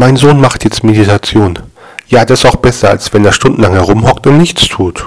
Mein Sohn macht jetzt Meditation. Ja, das ist auch besser, als wenn er stundenlang herumhockt und nichts tut.